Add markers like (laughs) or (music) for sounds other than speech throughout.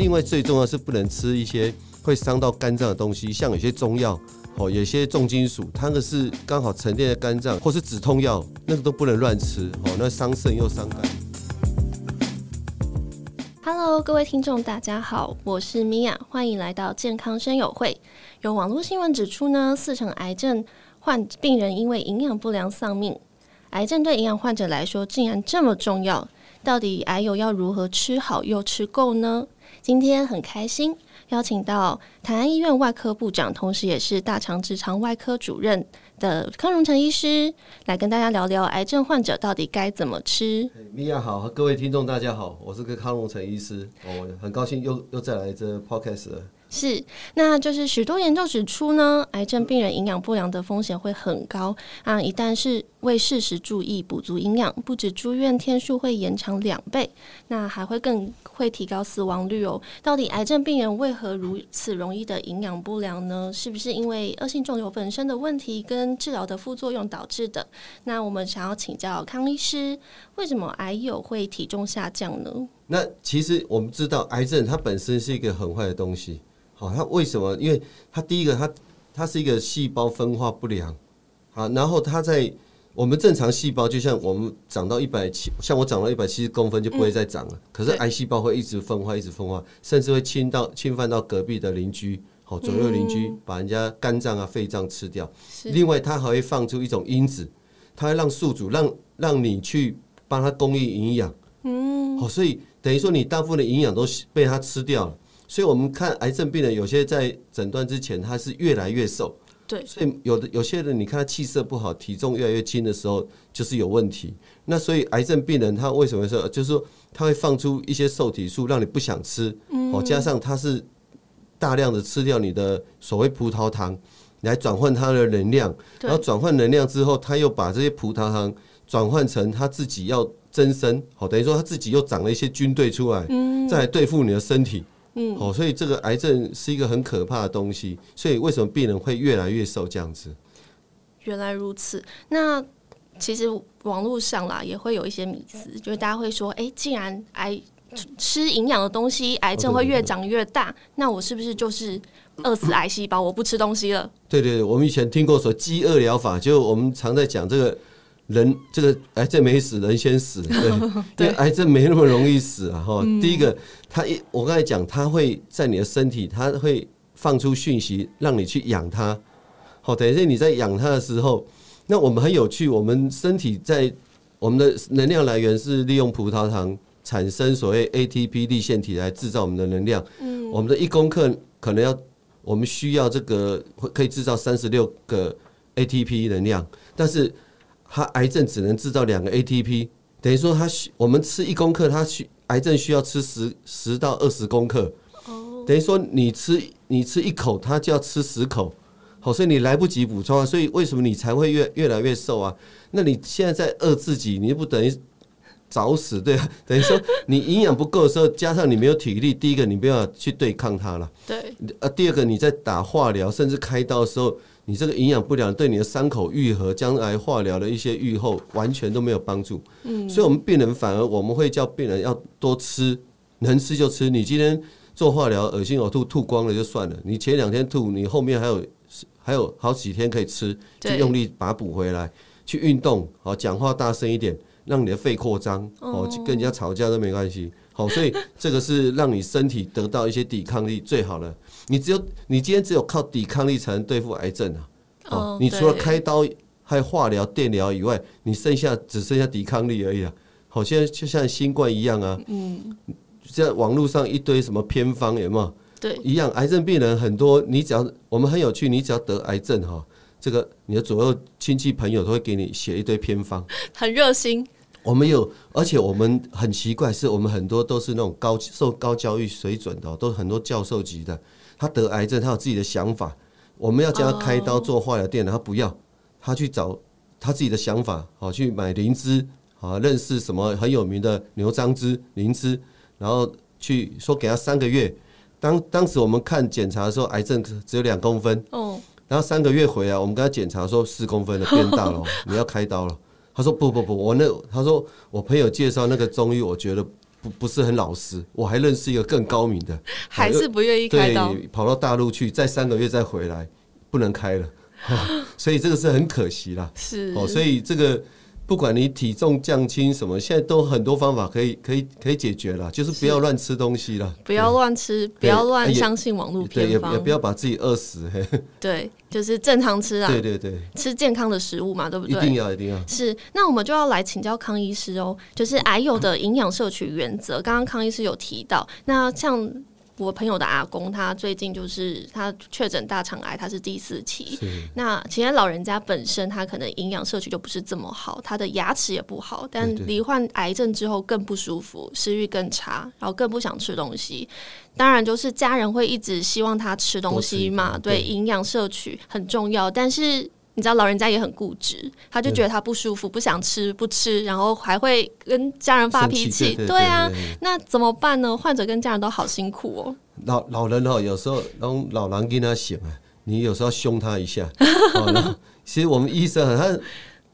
另外最重要是不能吃一些会伤到肝脏的东西，像有些中药，哦，有些重金属，它那是刚好沉淀在肝脏，或是止痛药，那个都不能乱吃，哦，那伤肾又伤肝。Hello，各位听众，大家好，我是米娅，欢迎来到健康生友会。有网络新闻指出呢，四成癌症患病人因为营养不良丧命。癌症对营养患者来说竟然这么重要，到底癌友要如何吃好又吃够呢？今天很开心邀请到台安医院外科部长，同时也是大肠直肠外科主任的康荣成医师，来跟大家聊聊癌症患者到底该怎么吃。米娅好，各位听众大家好，我是个康荣成医师，我很高兴又又再来这 podcast 了。是，那就是许多研究指出呢，癌症病人营养不良的风险会很高啊！一旦是未适时注意补足营养，不止住院天数会延长两倍，那还会更会提高死亡率哦。到底癌症病人为何如此容易的营养不良呢？是不是因为恶性肿瘤本身的问题跟治疗的副作用导致的？那我们想要请教康医师，为什么癌友会体重下降呢？那其实我们知道，癌症它本身是一个很坏的东西。好，它为什么？因为它第一个，它它是一个细胞分化不良，好，然后它在我们正常细胞，就像我们长到一百七，像我长到一百七十公分就不会再长了。可是癌细胞会一直分化，一直分化，甚至会侵到侵犯到隔壁的邻居，好，左右邻居把人家肝脏啊、肺脏吃掉。另外，它还会放出一种因子，它会让宿主让让你去帮它供应营养。嗯，好，所以等于说你大部分的营养都被它吃掉了。所以，我们看癌症病人，有些在诊断之前，他是越来越瘦。对。所以，有的有些人，你看他气色不好，体重越来越轻的时候，就是有问题。那所以，癌症病人他为什么说，就是说他会放出一些受体素，让你不想吃。哦，加上他是大量的吃掉你的所谓葡萄糖，来转换他的能量。然后转换能量之后，他又把这些葡萄糖转换成他自己要增生。好，等于说他自己又长了一些军队出来，再来对付你的身体。嗯，哦，所以这个癌症是一个很可怕的东西，所以为什么病人会越来越瘦这样子？原来如此。那其实网络上啦也会有一些迷思，就是大家会说，哎、欸，既然癌吃营养的东西，癌症会越长越大，那我是不是就是饿死癌细胞？我不吃东西了？对对对，我们以前听过说饥饿疗法，就我们常在讲这个。人这个癌症没死，人先死。对，(laughs) 因为癌症没那么容易死啊！哈，第一个，它一我刚才讲，它会在你的身体，它会放出讯息让你去养它。好，等于是你在养它的时候，那我们很有趣，我们身体在我们的能量来源是利用葡萄糖产生所谓 ATP 粒腺体来制造我们的能量。嗯，我们的一公克可能要，我们需要这个可以制造三十六个 ATP 能量，但是。他癌症只能制造两个 ATP，等于说他需我们吃一公克，他需癌症需要吃十十到二十公克，哦等于说你吃你吃一口，他就要吃十口，好，所以你来不及补充啊，所以为什么你才会越越来越瘦啊？那你现在在饿自己，你不等于找死对啊？(laughs) 等于说你营养不够的时候，加上你没有体力，第一个你不要去对抗它了，对，呃，第二个你在打化疗甚至开刀的时候。你这个营养不良对你的伤口愈合、将来化疗的一些愈后完全都没有帮助。嗯，所以我们病人反而我们会叫病人要多吃，能吃就吃。你今天做化疗，恶心呕吐吐光了就算了，你前两天吐，你后面还有还有好几天可以吃，就用力把它补回来。去运动，好，讲话大声一点，让你的肺扩张，哦，跟人家吵架都没关系。好，所以这个是让你身体得到一些抵抗力最好的。你只有你今天只有靠抵抗力才能对付癌症啊！哦，你除了开刀还有化疗、电疗以外，你剩下只剩下抵抗力而已啊！好，现在就像新冠一样啊，嗯，像网络上一堆什么偏方有没有？对，一样，癌症病人很多，你只要我们很有趣，你只要得癌症哈，这个你的左右亲戚朋友都会给你写一堆偏方，很热心。我们有，而且我们很奇怪，是我们很多都是那种高受高教育水准的，都是很多教授级的。他得癌症，他有自己的想法。我们要叫他开刀做化疗电疗，他不要，他去找他自己的想法，好去买灵芝，好认识什么很有名的牛樟芝、灵芝，然后去说给他三个月。当当时我们看检查的时候，癌症只有两公分，哦，然后三个月回来，我们跟他检查说四公分了，变大了，(laughs) 你要开刀了。他说不不不，我那他说我朋友介绍那个中医，我觉得不不是很老实，我还认识一个更高明的，还是不愿意开跑到大陆去，再三个月再回来，不能开了，(laughs) 所以这个是很可惜啦。是哦，所以这个。不管你体重降轻什么，现在都很多方法可以可以可以解决了，就是不要乱吃东西了，不要乱吃，不要乱相信网络偏方，也也不要把自己饿死。对，就是正常吃啊，对对对，吃健康的食物嘛，对不对？一定要一定要。是，那我们就要来请教康医师哦，就是癌友的营养摄取原则，刚刚康医师有提到，那像。我朋友的阿公，他最近就是他确诊大肠癌，他是第四期。那其实老人家本身他可能营养摄取就不是这么好，他的牙齿也不好，但罹患癌症之后更不舒服，食欲更差，然后更不想吃东西。当然，就是家人会一直希望他吃东西嘛，对，营养摄取很重要，但是。你知道老人家也很固执，他就觉得他不舒服，不想吃，不吃，然后还会跟家人发脾气。对啊，那怎么办呢？患者跟家人都好辛苦哦。老老人哦，有时候让老人跟他醒啊，你有时候要凶他一下。(laughs) 其实我们医生他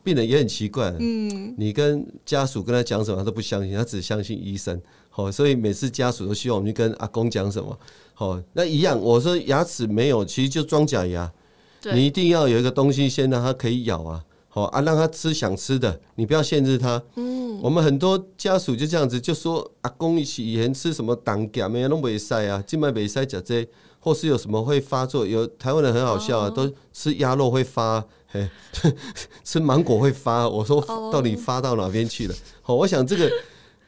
病人也很奇怪，嗯，你跟家属跟他讲什么，他都不相信，他只相信医生。好，所以每次家属都希望我们去跟阿公讲什么。好，那一样，我说牙齿没有，其实就装假牙。你一定要有一个东西先让他可以咬啊，好啊，让他吃想吃的，你不要限制他。嗯，我们很多家属就这样子就说，阿公以前吃什么胆碱没都没塞啊，静脉没塞讲这，或是有什么会发作，有台湾人很好笑啊，都吃鸭肉会发，嘿，(laughs) 吃芒果会发，我说到底发到哪边去了？好，我想这个。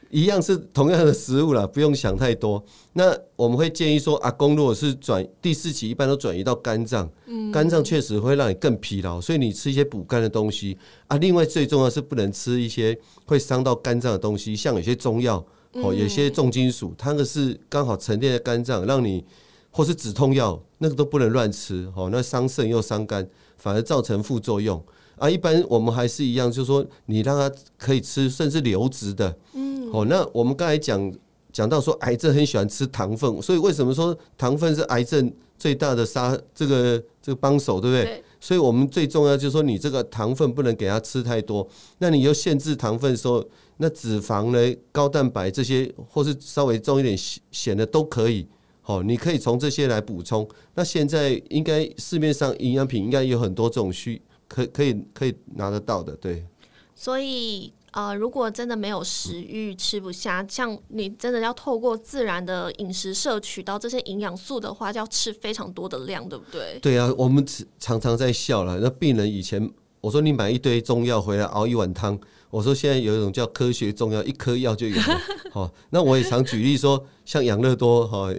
一样是同样的食物啦，不用想太多。那我们会建议说，阿公如果是转第四期，一般都转移到肝脏，肝脏确实会让你更疲劳，所以你吃一些补肝的东西啊。另外最重要是不能吃一些会伤到肝脏的东西，像有些中药哦，有些重金属，它那个是刚好沉淀在肝脏，让你或是止痛药，那个都不能乱吃哦，那伤肾又伤肝，反而造成副作用啊。一般我们还是一样，就是说你让它可以吃，甚至流质的。哦，那我们刚才讲讲到说，癌症很喜欢吃糖分，所以为什么说糖分是癌症最大的杀这个这个帮手，对不对？对。所以我们最重要就是说，你这个糖分不能给他吃太多。那你又限制糖分的时候，那脂肪呢、高蛋白这些，或是稍微重一点咸的都可以。好，你可以从这些来补充。那现在应该市面上营养品应该有很多这种需可可以可以拿得到的，对。所以。呃，如果真的没有食欲，吃不下，像你真的要透过自然的饮食摄取到这些营养素的话，就要吃非常多的量，对不对？对啊，我们常常在笑了。那病人以前我说你买一堆中药回来熬一碗汤，我说现在有一种叫科学中药，一颗药就有了。好，(laughs) 那我也常举例说，像养乐多哈，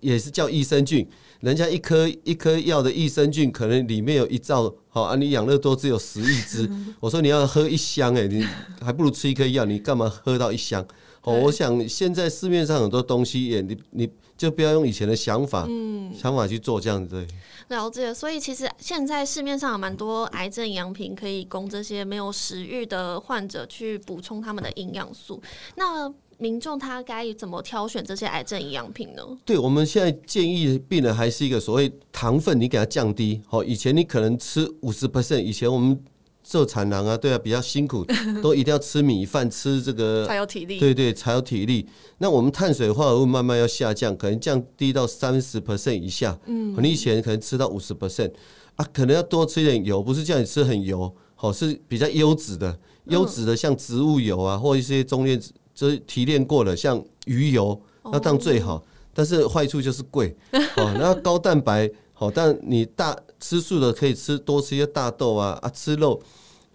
也是叫益生菌。人家一颗一颗药的益生菌，可能里面有一兆，好啊，你养乐多只有十亿只。(laughs) 我说你要喝一箱，哎，你还不如吃一颗药，你干嘛喝到一箱？哦，我想现在市面上很多东西，也你你就不要用以前的想法，嗯想法去做这样子。对，了解。所以其实现在市面上有蛮多癌症营养品，可以供这些没有食欲的患者去补充他们的营养素。那民众他该怎么挑选这些癌症营养品呢？对，我们现在建议病人还是一个所谓糖分，你给他降低。好，以前你可能吃五十 percent，以前我们做产郎啊，对啊，比较辛苦，都一定要吃米饭，吃这个才有体力。对对，才有体力。那我们碳水化合物慢慢要下降，可能降低到三十 percent 以下。嗯，你以前可能吃到五十 percent 啊，可能要多吃一点油，不是叫你吃很油，好，是比较优质的，优质的像植物油啊，或一些中链。就是提炼过了，像鱼油，那当然最好，但是坏处就是贵。(laughs) 哦，那高蛋白好，但你大吃素的可以吃多吃一些大豆啊啊，吃肉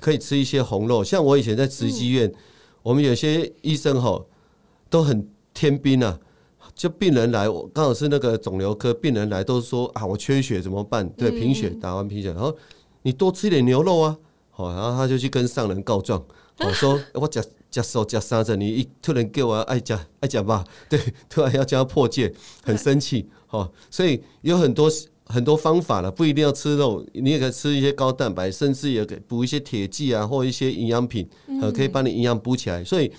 可以吃一些红肉。像我以前在慈济院，我们有些医生哈都很天兵啊，就病人来，我刚好是那个肿瘤科病人来，都说啊，我缺血怎么办？对，贫血打完贫血，然后你多吃一点牛肉啊，好，然后他就去跟上人告状，我说 (laughs) 我讲。加瘦加三着，你一突然给我爱加爱加吧，(laughs) 对，突然要叫他破戒，很生气，哦，所以有很多很多方法了，不一定要吃肉，你也可以吃一些高蛋白，甚至也可以补一些铁剂啊，或一些营养品，呃，可以帮你营养补起来。所以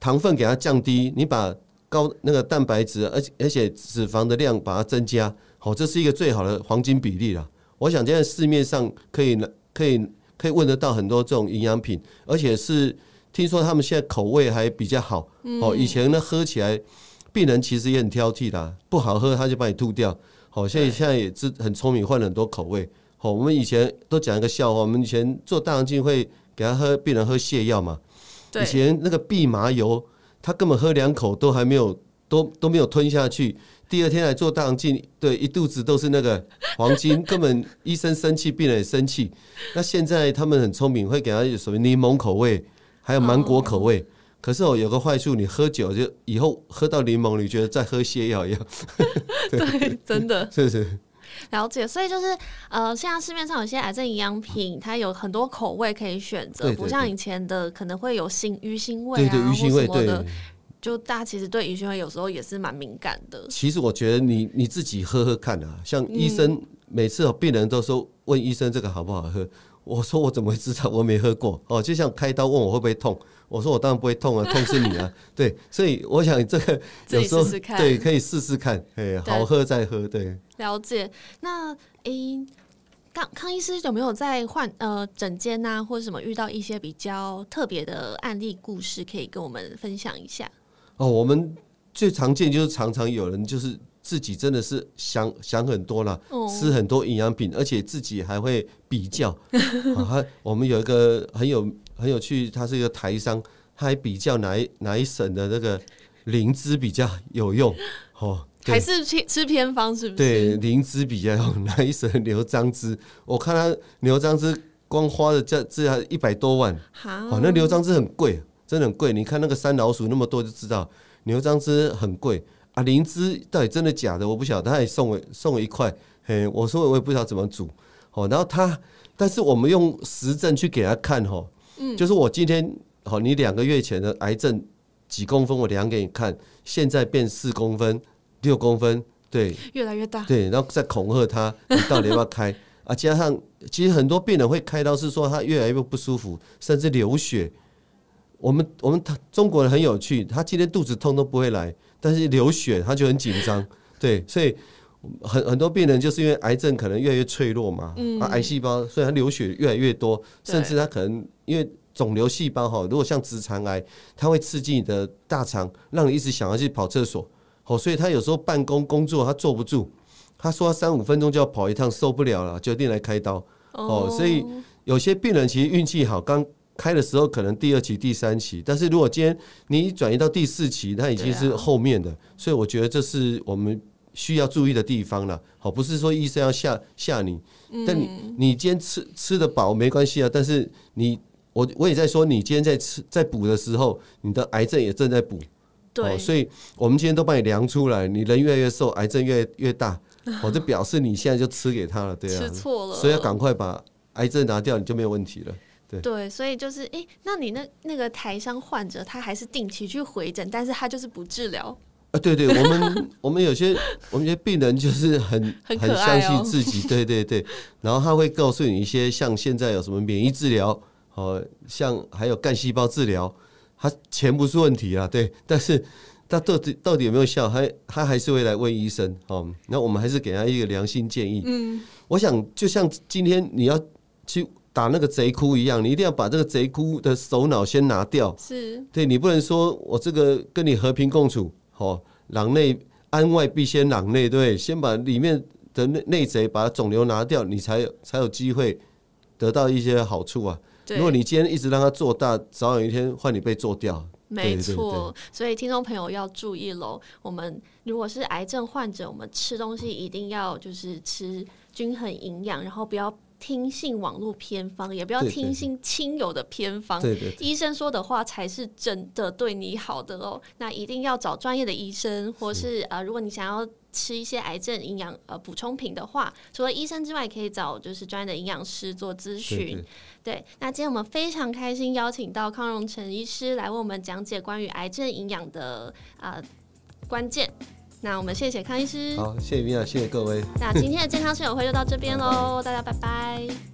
糖分给它降低，你把高那个蛋白质，而且而且脂肪的量把它增加，好，这是一个最好的黄金比例了。我想现在市面上可以可以可以问得到很多这种营养品，而且是。听说他们现在口味还比较好哦。以前呢，喝起来病人其实也很挑剔的，不好喝他就把你吐掉。好，现在现在也是很聪明，换了很多口味。好，我们以前都讲一个笑话，我们以前做大肠镜会给他喝病人喝泻药嘛。以前那个蓖麻油，他根本喝两口都还没有，都都没有吞下去。第二天来做大肠镜，对，一肚子都是那个 (laughs) 黄金，根本医生生气，病人也生气。那现在他们很聪明，会给他有什么柠檬口味，还有芒果口味。可是哦，有个坏处，你喝酒就以后喝到柠檬，你觉得在喝泻药一样。(laughs) 对，真的。(laughs) 是是。了解，所以就是呃，现在市面上有些癌症营养品，它有很多口味可以选择，不像以前的可能会有腥鱼腥味啊，对对鱼腥味或什么的。就大家其实对鱼腥味有时候也是蛮敏感的。其实我觉得你你自己喝喝看啊，像医生每次有病人都说问医生这个好不好喝，我说我怎么会知道？我没喝过哦。就像开刀问我会不会痛，我说我当然不会痛啊，(laughs) 痛是你啊。对，所以我想这个 (laughs) 有时候对可以试试看，哎，好喝再喝。对，了解。那诶，康康医师有没有在患呃诊间呐，或者什么遇到一些比较特别的案例故事，可以跟我们分享一下？哦，我们最常见就是常常有人就是自己真的是想想很多了，吃很多营养品，而且自己还会比较。(laughs) 啊，我们有一个很有很有趣，他是一个台商，他还比较哪一哪一省的那个灵芝比较有用。哦，还是吃吃偏方是不是？对，灵芝比较用 (laughs) 哪一省牛樟芝？我看他牛樟芝光花的价这还一百多万，好，那牛樟芝很贵。真的很贵，你看那个山老鼠那么多就知道，牛樟芝很贵啊。灵芝到底真的假的？我不晓得，他也送我送我一块，嘿，我说我也不知道怎么煮，哦，然后他，但是我们用实证去给他看，哈，嗯，就是我今天，好，你两个月前的癌症几公分，我量给你看，现在变四公分、六公分，对，越来越大，对，然后再恐吓他，你到底要不要开 (laughs) 啊？加上其实很多病人会开刀，是说他越来越不舒服，甚至流血。我们我们他中国人很有趣，他今天肚子痛都不会来，但是流血他就很紧张，对，所以很很多病人就是因为癌症可能越来越脆弱嘛，嗯，癌细胞所以他流血越来越多，甚至他可能因为肿瘤细胞哈，如果像直肠癌，它会刺激你的大肠，让你一直想要去跑厕所，哦，所以他有时候办公工作他坐不住，他说三五分钟就要跑一趟，受不了了，决定来开刀，哦，所以有些病人其实运气好，刚。开的时候可能第二期、第三期，但是如果今天你转移到第四期，它已经是后面的，啊、所以我觉得这是我们需要注意的地方了。好，不是说医生要吓吓你，但你你今天吃吃得饱没关系啊。但是你我我也在说，你今天在吃在补的时候，你的癌症也正在补。对，所以我们今天都帮你量出来，你人越来越瘦，癌症越越大，(laughs) 我就表示你现在就吃给他了，对啊，吃错了，所以要赶快把癌症拿掉，你就没有问题了。对，对，所以就是，哎、欸，那你那那个台商患者，他还是定期去回诊，但是他就是不治疗。啊，对对，我们我们有些我们有些病人就是很 (laughs) 很相信自己，对对对，(laughs) 然后他会告诉你一些，像现在有什么免疫治疗，哦，像还有干细胞治疗，他钱不是问题啊，对，但是他到底到底有没有效，他他还是会来问医生，哦，那我们还是给他一个良心建议。嗯，我想就像今天你要去。打那个贼窟一样，你一定要把这个贼窟的首脑先拿掉。是，对，你不能说我这个跟你和平共处，哦，攘内安外必先攘内，对，先把里面的内内贼把肿瘤拿掉，你才有才有机会得到一些好处啊。对如果你今天一直让它做大，早有一天换你被做掉。没错，所以听众朋友要注意喽。我们如果是癌症患者，我们吃东西一定要就是吃均衡营养，然后不要。听信网络偏方，也不要听信亲友的偏方。对对对，医生说的话才是真的对你好的哦。那一定要找专业的医生，或是，是呃，如果你想要吃一些癌症营养呃补充品的话，除了医生之外，可以找就是专业的营养师做咨询。对，那今天我们非常开心邀请到康荣成医师来为我们讲解关于癌症营养的呃关键。那我们谢谢康医师，好，谢谢米娅，谢谢各位。那今天的健康室友会就到这边喽，大家拜拜。